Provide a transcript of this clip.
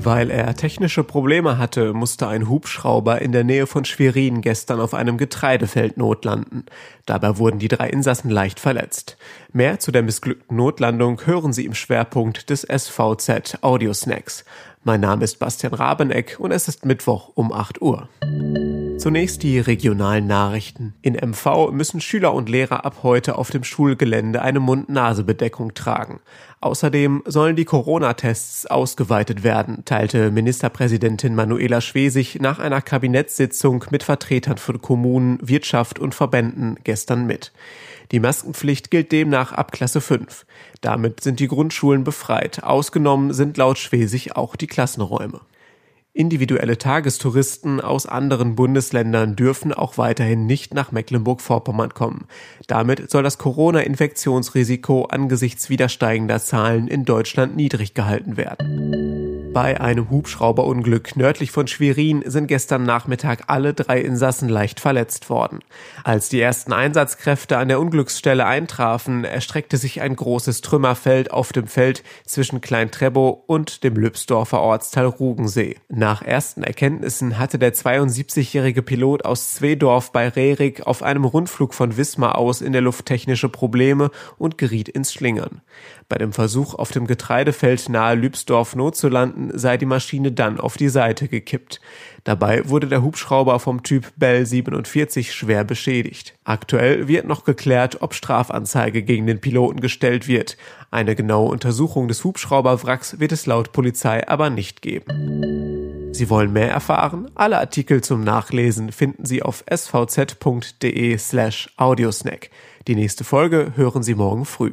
Weil er technische Probleme hatte, musste ein Hubschrauber in der Nähe von Schwerin gestern auf einem Getreidefeld notlanden. Dabei wurden die drei Insassen leicht verletzt. Mehr zu der missglückten Notlandung hören Sie im Schwerpunkt des SVZ Audiosnacks. Mein Name ist Bastian Rabeneck und es ist Mittwoch um 8 Uhr. Zunächst die regionalen Nachrichten. In MV müssen Schüler und Lehrer ab heute auf dem Schulgelände eine Mund-Nase-Bedeckung tragen. Außerdem sollen die Corona-Tests ausgeweitet werden, teilte Ministerpräsidentin Manuela Schwesig nach einer Kabinettssitzung mit Vertretern von Kommunen, Wirtschaft und Verbänden gestern mit. Die Maskenpflicht gilt demnach ab Klasse 5. Damit sind die Grundschulen befreit. Ausgenommen sind laut Schwesig auch die Klassenräume. Individuelle Tagestouristen aus anderen Bundesländern dürfen auch weiterhin nicht nach Mecklenburg-Vorpommern kommen. Damit soll das Corona-Infektionsrisiko angesichts wieder steigender Zahlen in Deutschland niedrig gehalten werden. Bei einem Hubschrauberunglück nördlich von Schwerin sind gestern Nachmittag alle drei Insassen leicht verletzt worden. Als die ersten Einsatzkräfte an der Unglücksstelle eintrafen, erstreckte sich ein großes Trümmerfeld auf dem Feld zwischen Klein-Trebow und dem Lübsdorfer Ortsteil Rugensee. Nach ersten Erkenntnissen hatte der 72-jährige Pilot aus Zwedorf bei Rerik auf einem Rundflug von Wismar aus in der Luft technische Probleme und geriet ins Schlingern. Bei dem Versuch, auf dem Getreidefeld nahe Lübsdorf notzulanden, sei die Maschine dann auf die Seite gekippt. Dabei wurde der Hubschrauber vom Typ Bell 47 schwer beschädigt. Aktuell wird noch geklärt, ob Strafanzeige gegen den Piloten gestellt wird. Eine genaue Untersuchung des Hubschrauberwracks wird es laut Polizei aber nicht geben. Sie wollen mehr erfahren? Alle Artikel zum Nachlesen finden Sie auf svz.de slash audiosnack. Die nächste Folge hören Sie morgen früh.